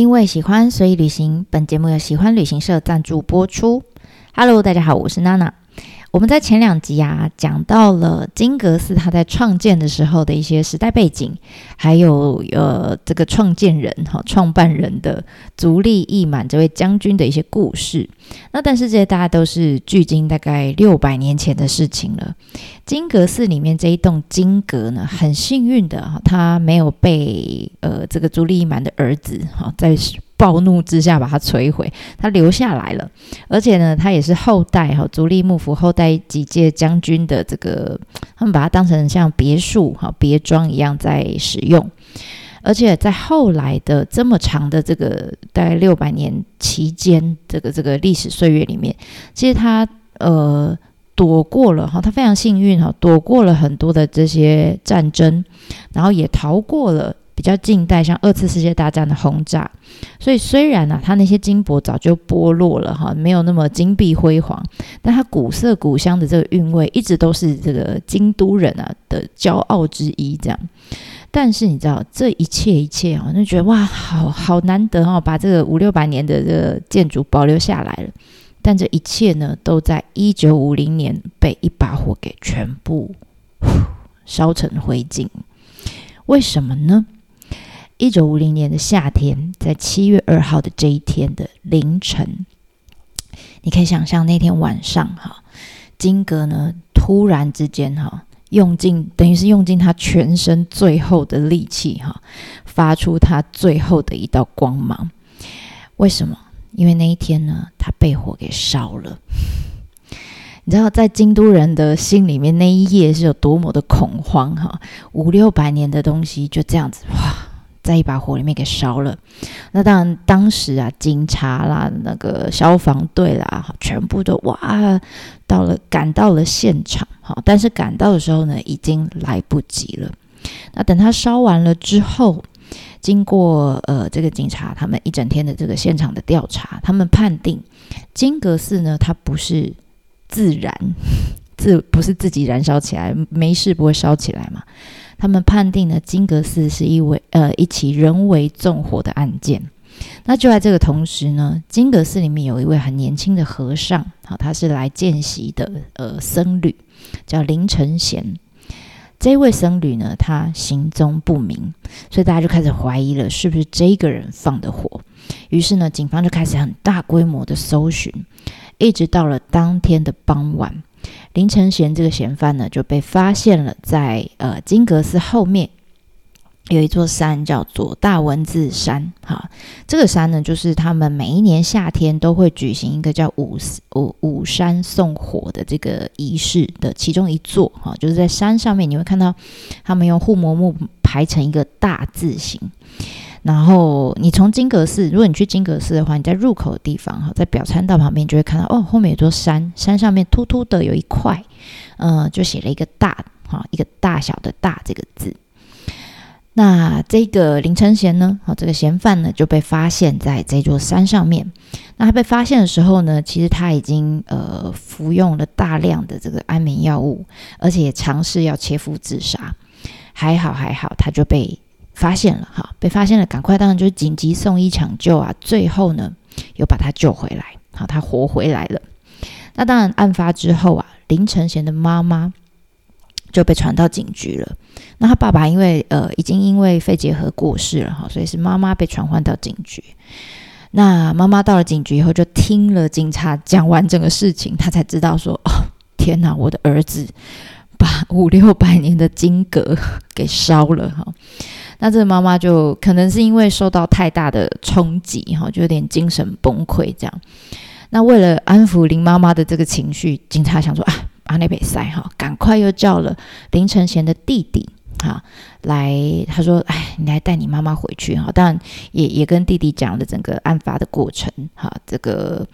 因为喜欢，所以旅行。本节目由喜欢旅行社赞助播出。Hello，大家好，我是娜娜。我们在前两集啊，讲到了金阁寺它在创建的时候的一些时代背景，还有呃这个创建人哈创办人的足利义满这位将军的一些故事。那但是这些大家都是距今大概六百年前的事情了。金阁寺里面这一栋金阁呢，很幸运的哈，它没有被呃这个足利义满的儿子哈在。暴怒之下把它摧毁，他留下来了，而且呢，他也是后代哈足利幕府后代几届将军的这个，他们把它当成像别墅哈别庄一样在使用，而且在后来的这么长的这个大概六百年期间，这个这个历史岁月里面，其实他呃躲过了哈，他非常幸运哈，躲过了很多的这些战争，然后也逃过了。比较近代，像二次世界大战的轰炸，所以虽然呢，它那些金箔早就剥落了哈，没有那么金碧辉煌，但它古色古香的这个韵味，一直都是这个京都人啊的骄傲之一。这样，但是你知道，这一切一切啊，就觉得哇，好好难得哦，把这个五六百年的这个建筑保留下来了。但这一切呢，都在一九五零年被一把火给全部烧成灰烬。为什么呢？一九五零年的夏天，在七月二号的这一天的凌晨，你可以想象那天晚上哈，金阁呢突然之间哈，用尽等于是用尽他全身最后的力气哈，发出他最后的一道光芒。为什么？因为那一天呢，他被火给烧了。你知道，在京都人的心里面，那一夜是有多么的恐慌哈？五六百年的东西就这样子哇！在一把火里面给烧了，那当然当时啊，警察啦、那个消防队啦，全部都哇到了，赶到了现场，好，但是赶到的时候呢，已经来不及了。那等他烧完了之后，经过呃这个警察他们一整天的这个现场的调查，他们判定金阁寺呢，它不是自燃，自不是自己燃烧起来，没事不会烧起来嘛。他们判定呢，金阁寺是一位呃一起人为纵火的案件。那就在这个同时呢，金阁寺里面有一位很年轻的和尚，好，他是来见习的呃僧侣，叫林承贤。这位僧侣呢，他行踪不明，所以大家就开始怀疑了，是不是这个人放的火？于是呢，警方就开始很大规模的搜寻，一直到了当天的傍晚。林承贤这个嫌犯呢，就被发现了，在呃金阁寺后面有一座山，叫做大文字山。哈，这个山呢，就是他们每一年夏天都会举行一个叫五五五山送火的这个仪式的其中一座。哈，就是在山上面，你会看到他们用护摩木排成一个大字形。然后你从金阁寺，如果你去金阁寺的话，你在入口的地方哈，在表参道旁边就会看到哦，后面有座山，山上面突突的有一块，呃，就写了一个大哈，一个大小的大这个字。那这个林承贤呢，好，这个嫌犯呢就被发现在这座山上面。那他被发现的时候呢，其实他已经呃服用了大量的这个安眠药物，而且也尝试要切腹自杀。还好还好，他就被。发现了哈，被发现了，赶快当然就是紧急送医抢救啊。最后呢，又把他救回来，好，他活回来了。那当然，案发之后啊，林承贤的妈妈就被传到警局了。那他爸爸因为呃已经因为肺结核过世了哈，所以是妈妈被传唤到警局。那妈妈到了警局以后，就听了警察讲完整个事情，他才知道说，哦，天哪，我的儿子把五六百年的金阁 给烧了哈。那这个妈妈就可能是因为受到太大的冲击，哈，就有点精神崩溃这样。那为了安抚林妈妈的这个情绪，警察想说啊，阿内北塞哈，赶快又叫了林承贤的弟弟哈来，他说，哎，你来带你妈妈回去哈。当然也也跟弟弟讲了整个案发的过程哈。这个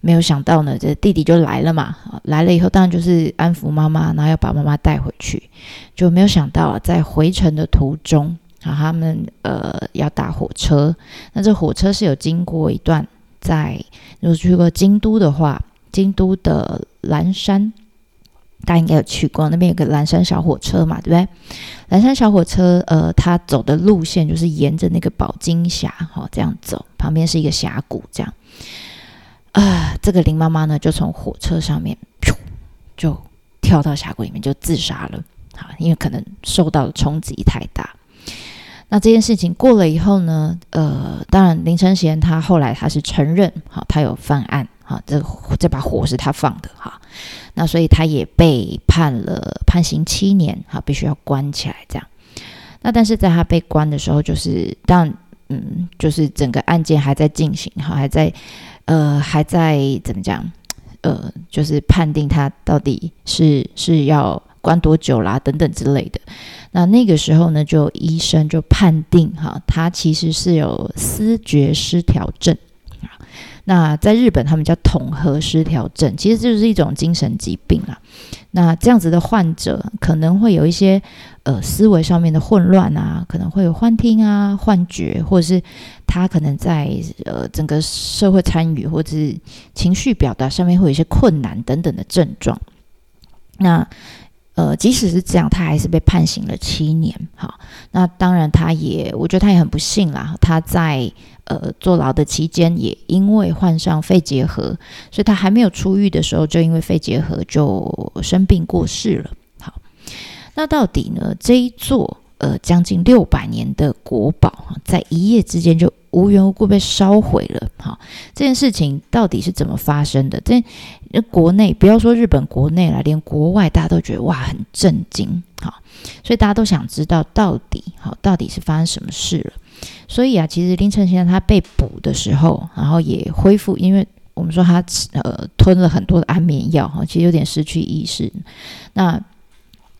没有想到呢，这弟弟就来了嘛，来了以后当然就是安抚妈妈，然后要把妈妈带回去，就没有想到啊在回程的途中。啊，他们呃要搭火车，那这火车是有经过一段，在如果去过京都的话，京都的岚山，大家应该有去过那边有个蓝山小火车嘛，对不对？蓝山小火车，呃，它走的路线就是沿着那个宝金峡，哈，这样走，旁边是一个峡谷，这样。啊，这个林妈妈呢，就从火车上面噗，就跳到峡谷里面就自杀了，好，因为可能受到的冲击太大。那这件事情过了以后呢，呃，当然林承贤他后来他是承认，好，他有犯案，好，这这把火是他放的，哈，那所以他也被判了判刑七年，哈，必须要关起来这样。那但是在他被关的时候，就是当嗯，就是整个案件还在进行，哈，还在呃还在怎么讲，呃，就是判定他到底是是要关多久啦，等等之类的。那那个时候呢，就医生就判定哈，他其实是有思觉失调症。那在日本，他们叫统合失调症，其实就是一种精神疾病啦。那这样子的患者可能会有一些呃思维上面的混乱啊，可能会有幻听啊、幻觉，或者是他可能在呃整个社会参与或者是情绪表达上面会有一些困难等等的症状。那呃，即使是这样，他还是被判刑了七年。好，那当然，他也，我觉得他也很不幸啦。他在呃坐牢的期间，也因为患上肺结核，所以他还没有出狱的时候，就因为肺结核就生病过世了。好，那到底呢，这一座呃将近六百年的国宝，在一夜之间就。无缘无故被烧毁了，哈，这件事情到底是怎么发生的？这国内不要说日本国内了，连国外大家都觉得哇很震惊，哈，所以大家都想知道到底，好，到底是发生什么事了？所以啊，其实林晨先生他被捕的时候，然后也恢复，因为我们说他呃吞了很多的安眠药，哈，其实有点失去意识，那。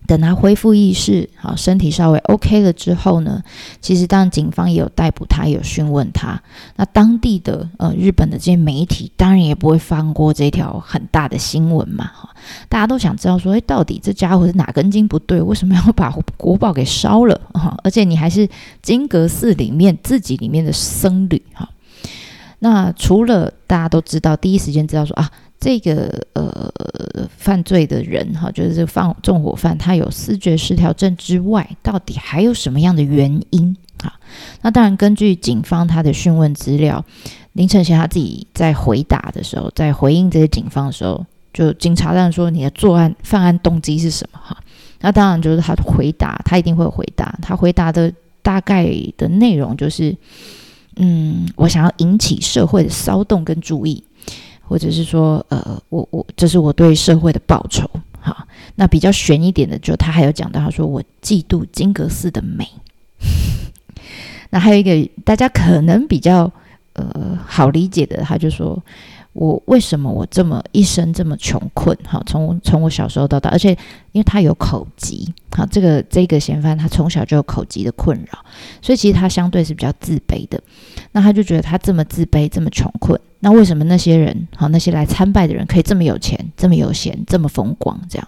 等他恢复意识，好，身体稍微 OK 了之后呢，其实当然警方也有逮捕他，有讯问他。那当地的呃日本的这些媒体当然也不会放过这条很大的新闻嘛，哈，大家都想知道说，哎，到底这家伙是哪根筋不对，为什么要把国宝给烧了？哈，而且你还是金阁寺里面自己里面的僧侣，哈。那除了大家都知道，第一时间知道说啊。这个呃犯罪的人哈，就是这放纵火犯，他有思觉失调症之外，到底还有什么样的原因啊？那当然，根据警方他的讯问资料，林承贤他自己在回答的时候，在回应这些警方的时候，就警察当然说你的作案犯案动机是什么哈？那当然就是他回答，他一定会回答，他回答的大概的内容就是，嗯，我想要引起社会的骚动跟注意。或者是说，呃，我我这是我对社会的报酬，好，那比较悬一点的，就他还有讲到，他说我嫉妒金阁寺的美。那还有一个大家可能比较呃好理解的，他就说。我为什么我这么一生这么穷困？哈，从从我小时候到大，而且因为他有口疾，好，这个这个嫌犯他从小就有口疾的困扰，所以其实他相对是比较自卑的。那他就觉得他这么自卑，这么穷困，那为什么那些人，好，那些来参拜的人可以这么有钱，这么有闲，这么风光？这样，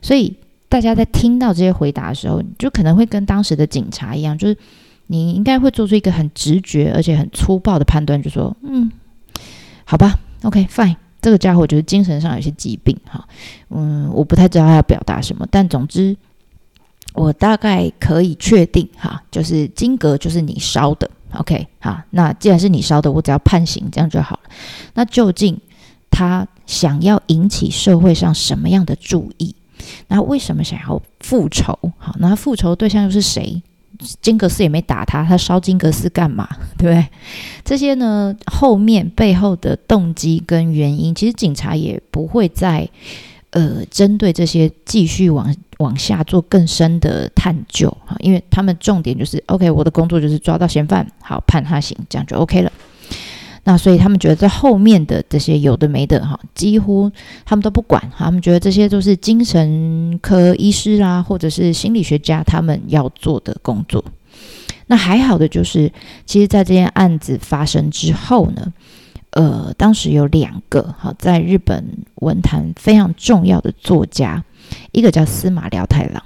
所以大家在听到这些回答的时候，就可能会跟当时的警察一样，就是你应该会做出一个很直觉而且很粗暴的判断，就说，嗯，好吧。OK，fine，这个家伙就是精神上有些疾病哈，嗯，我不太知道他要表达什么，但总之我大概可以确定哈，就是金阁就是你烧的，OK，好，那既然是你烧的，我只要判刑这样就好了。那究竟他想要引起社会上什么样的注意？那为什么想要复仇？好，那复仇对象又是谁？金格斯也没打他，他烧金格斯干嘛？对不对？这些呢，后面背后的动机跟原因，其实警察也不会再呃针对这些继续往往下做更深的探究哈，因为他们重点就是 OK，我的工作就是抓到嫌犯，好判他刑，这样就 OK 了。那所以他们觉得在后面的这些有的没的哈，几乎他们都不管哈，他们觉得这些都是精神科医师啦，或者是心理学家他们要做的工作。那还好的就是，其实，在这件案子发生之后呢，呃，当时有两个哈，在日本文坛非常重要的作家，一个叫司马辽太郎，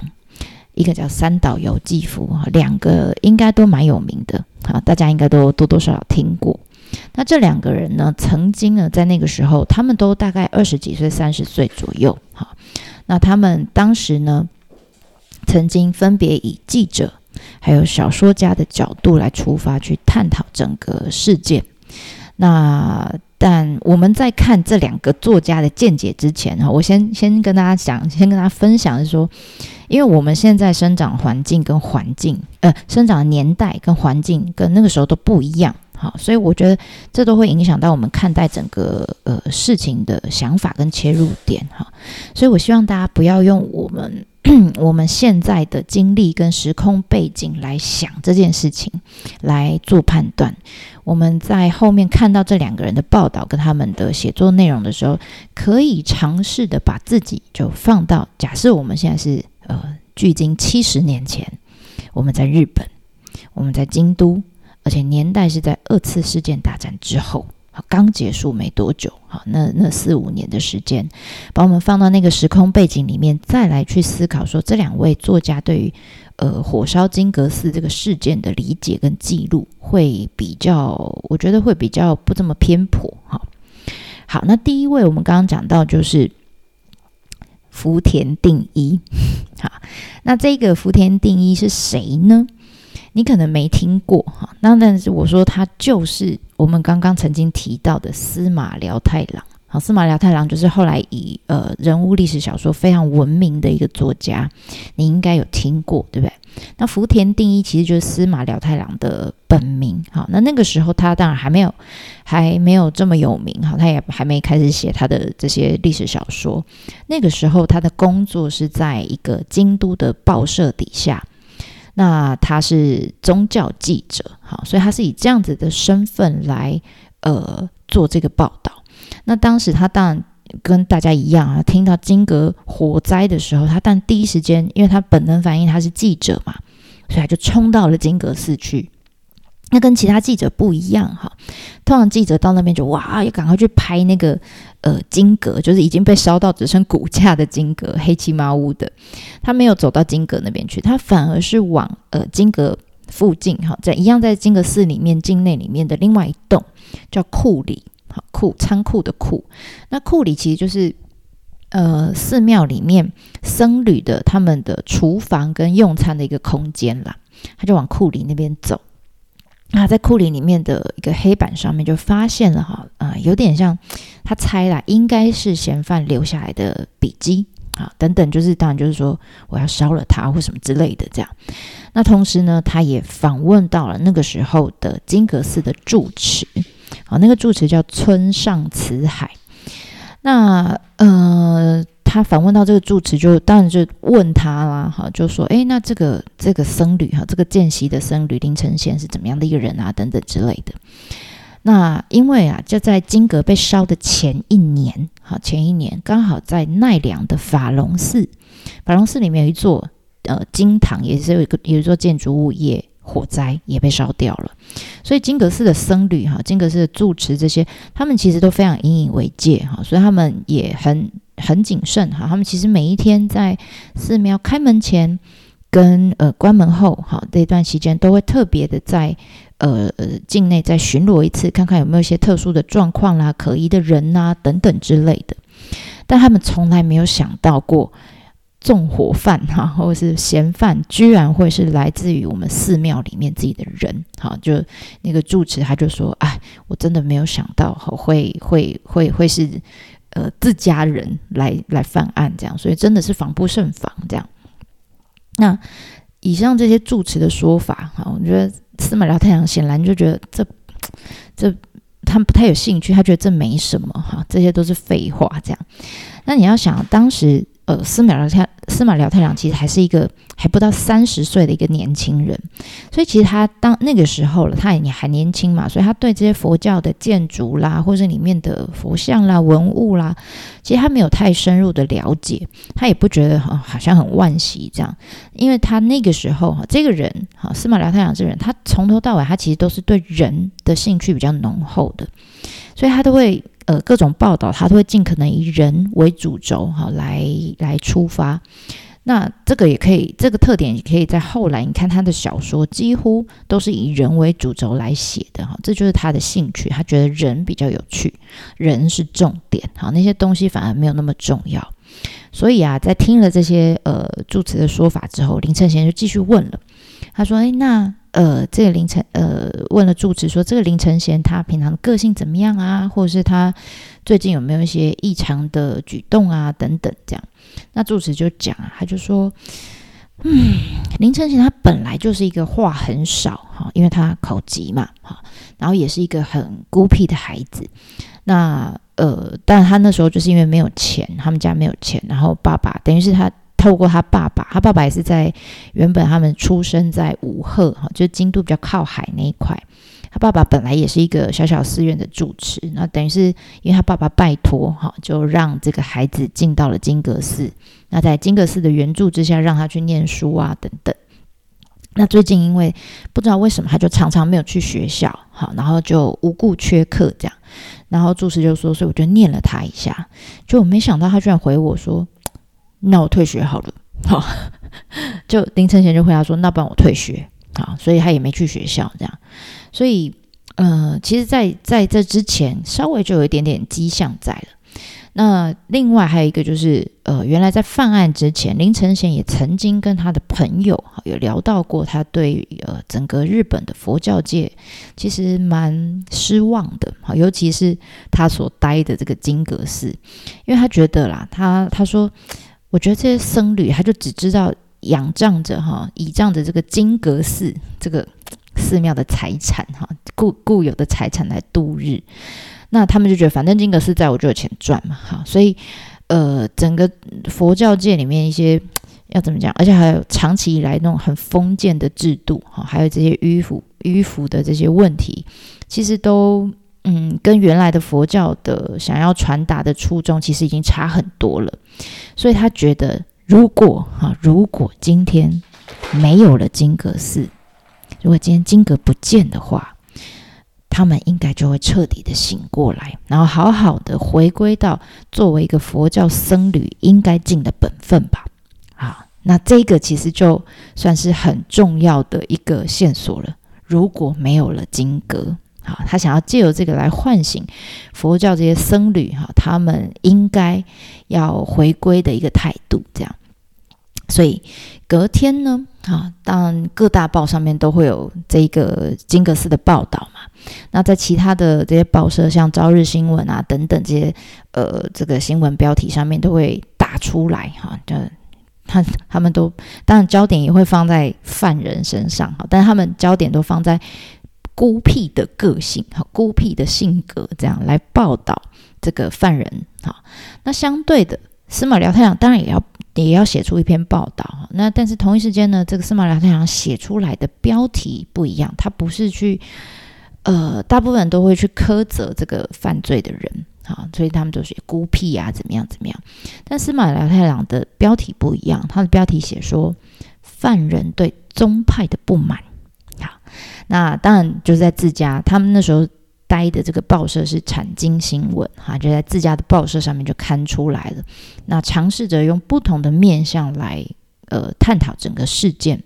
一个叫三岛由纪夫哈，两个应该都蛮有名的哈，大家应该都多多少少听过。那这两个人呢，曾经呢，在那个时候，他们都大概二十几岁、三十岁左右，哈。那他们当时呢，曾经分别以记者还有小说家的角度来出发去探讨整个事件。那但我们在看这两个作家的见解之前哈，我先先跟大家讲，先跟大家分享是说，因为我们现在生长环境跟环境，呃，生长年代跟环境跟那个时候都不一样，好，所以我觉得这都会影响到我们看待整个呃事情的想法跟切入点哈，所以我希望大家不要用我们 我们现在的经历跟时空背景来想这件事情来做判断。我们在后面看到这两个人的报道跟他们的写作内容的时候，可以尝试的把自己就放到假设我们现在是呃距今七十年前，我们在日本，我们在京都，而且年代是在二次世界大战之后，刚结束没多久，好，那那四五年的时间，把我们放到那个时空背景里面，再来去思考说这两位作家对于。呃，火烧金阁寺这个事件的理解跟记录会比较，我觉得会比较不这么偏颇哈。好，那第一位我们刚刚讲到就是福田定一，好，那这个福田定一是谁呢？你可能没听过哈，那但是我说他就是我们刚刚曾经提到的司马辽太郎。好，司马辽太郎就是后来以呃人物历史小说非常闻名的一个作家，你应该有听过，对不对？那福田定一其实就是司马辽太郎的本名。好，那那个时候他当然还没有还没有这么有名，哈，他也还没开始写他的这些历史小说。那个时候他的工作是在一个京都的报社底下，那他是宗教记者，好，所以他是以这样子的身份来呃做这个报道。那当时他当然跟大家一样啊，听到金阁火灾的时候，他但第一时间，因为他本能反应他是记者嘛，所以他就冲到了金阁寺去。那跟其他记者不一样哈，通常记者到那边就哇，要赶快去拍那个呃金阁，就是已经被烧到只剩骨架的金阁，黑漆麻乌的。他没有走到金阁那边去，他反而是往呃金阁附近哈，在一样在金阁寺里面境内里面的另外一栋叫库里。好库仓库的库，那库里其实就是呃寺庙里面僧侣的他们的厨房跟用餐的一个空间啦。他就往库里那边走，那在库里里面的一个黑板上面就发现了哈啊，有点像他猜啦，应该是嫌犯留下来的笔记啊等等，就是当然就是说我要烧了他或什么之类的这样。那同时呢，他也访问到了那个时候的金阁寺的住持。好，那个住持叫村上慈海。那呃，他访问到这个住持，就当然就问他啦，哈，就说，哎，那这个这个僧侣哈，这个见习的僧侣林承宪是怎么样的一个人啊？等等之类的。那因为啊，就在金阁被烧的前一年，哈，前一年刚好在奈良的法隆寺，法隆寺里面有一座呃金堂，也是有一个有一座建筑物也。火灾也被烧掉了，所以金阁寺的僧侣哈，金阁寺的住持这些，他们其实都非常引以为戒哈，所以他们也很很谨慎哈。他们其实每一天在寺庙开门前跟呃关门后哈这段期间，都会特别的在呃境内再巡逻一次，看看有没有一些特殊的状况啦、可疑的人呐等等之类的。但他们从来没有想到过。纵火犯哈，或是嫌犯，居然会是来自于我们寺庙里面自己的人，好，就那个住持他就说，哎，我真的没有想到哈会会会会是呃自家人来来犯案这样，所以真的是防不胜防这样。那以上这些住持的说法，哈，我觉得司马辽太郎显然就觉得这这他不太有兴趣，他觉得这没什么哈，这些都是废话这样。那你要想当时。呃，司马辽太司马辽太郎其实还是一个还不到三十岁的一个年轻人，所以其实他当那个时候了，他也还年轻嘛，所以他对这些佛教的建筑啦，或者里面的佛像啦、文物啦，其实他没有太深入的了解，他也不觉得好像很惋惜这样，因为他那个时候哈，这个人哈，司马辽太郎这个人，他从头到尾他其实都是对人的兴趣比较浓厚的，所以他都会。呃，各种报道，他都会尽可能以人为主轴，哈，来来出发。那这个也可以，这个特点也可以在后来你看他的小说，几乎都是以人为主轴来写的，哈，这就是他的兴趣。他觉得人比较有趣，人是重点，好，那些东西反而没有那么重要。所以啊，在听了这些呃住持的说法之后，林承贤就继续问了，他说：“哎，那呃，这个林承呃问了住持说，这个林承贤他平常个性怎么样啊？或者是他最近有没有一些异常的举动啊？等等，这样。那住持就讲啊，他就说。”嗯，林承贤他本来就是一个话很少哈，因为他口疾嘛哈，然后也是一个很孤僻的孩子。那呃，但他那时候就是因为没有钱，他们家没有钱，然后爸爸等于是他透过他爸爸，他爸爸也是在原本他们出生在武赫哈，就是京都比较靠海那一块。他爸爸本来也是一个小小寺院的住持，那等于是因为他爸爸拜托哈，就让这个孩子进到了金阁寺。那在金阁寺的援助之下，让他去念书啊等等。那最近因为不知道为什么，他就常常没有去学校，好，然后就无故缺课这样。然后住持就说，所以我就念了他一下，就我没想到他居然回我说：“那我退学好了。”好，就林承贤就回答说：“那不然我退学。”好，所以他也没去学校这样。所以，呃，其实，在在这之前，稍微就有一点点迹象在了。那另外还有一个就是，呃，原来在犯案之前，林承贤也曾经跟他的朋友有聊到过，他对呃整个日本的佛教界其实蛮失望的，好，尤其是他所待的这个金阁寺，因为他觉得啦，他他说，我觉得这些僧侣，他就只知道仰仗着哈，倚仗着这个金阁寺这个。寺庙的财产，哈，固固有的财产来度日，那他们就觉得反正金阁寺在我就有钱赚嘛，哈，所以呃，整个佛教界里面一些要怎么讲，而且还有长期以来那种很封建的制度，哈，还有这些迂腐迂腐的这些问题，其实都嗯，跟原来的佛教的想要传达的初衷，其实已经差很多了。所以他觉得，如果哈，如果今天没有了金阁寺。如果今天金阁不见的话，他们应该就会彻底的醒过来，然后好好的回归到作为一个佛教僧侣应该尽的本分吧。啊，那这个其实就算是很重要的一个线索了。如果没有了金阁，好，他想要借由这个来唤醒佛教这些僧侣，哈，他们应该要回归的一个态度，这样。所以隔天呢，啊，当然各大报上面都会有这个金阁寺的报道嘛。那在其他的这些报社，像《朝日新闻》啊等等这些，呃，这个新闻标题上面都会打出来哈。就他他们都当然焦点也会放在犯人身上哈，但他们焦点都放在孤僻的个性哈，孤僻的性格这样来报道这个犯人哈。那相对的，司马辽太郎当然也要。也要写出一篇报道哈那但是同一时间呢，这个司马辽太郎写出来的标题不一样，他不是去呃，大部分人都会去苛责这个犯罪的人啊，所以他们都写孤僻啊，怎么样怎么样。但司马辽太郎的标题不一样，他的标题写说犯人对宗派的不满。那当然就是在自家，他们那时候。待的这个报社是产经新闻，哈，就在自家的报社上面就刊出来了。那尝试着用不同的面向来，呃，探讨整个事件，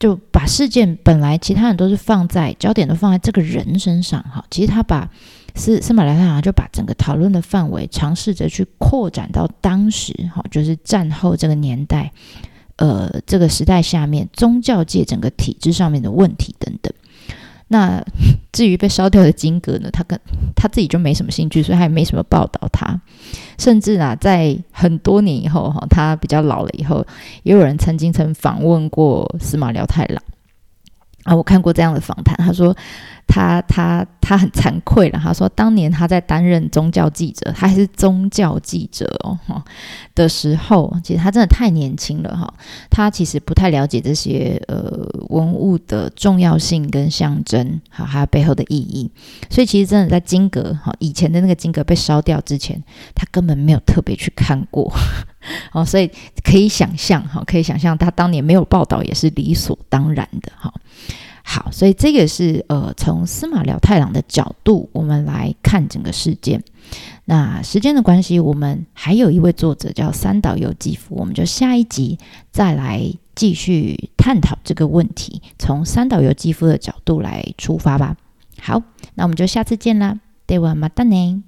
就把事件本来其他人都是放在焦点都放在这个人身上，哈，其实他把司司马莱太郎就把整个讨论的范围尝试着去扩展到当时，哈，就是战后这个年代，呃，这个时代下面宗教界整个体制上面的问题等等。那 至于被烧掉的金阁呢？他跟他自己就没什么兴趣，所以他也没什么报道他。甚至啊，在很多年以后，哈，他比较老了以后，也有人曾经曾访问过司马辽太郎啊，我看过这样的访谈，他说。他他他很惭愧了，他说当年他在担任宗教记者，他还是宗教记者哦的时候，其实他真的太年轻了哈，他其实不太了解这些呃文物的重要性跟象征，好还有背后的意义，所以其实真的在金阁哈以前的那个金阁被烧掉之前，他根本没有特别去看过 哦，所以可以想象哈，可以想象他当年没有报道也是理所当然的哈。好，所以这个是呃，从司马辽太郎的角度，我们来看整个事件。那时间的关系，我们还有一位作者叫三岛由纪夫，我们就下一集再来继续探讨这个问题，从三岛由纪夫的角度来出发吧。好，那我们就下次见啦，ではまたね。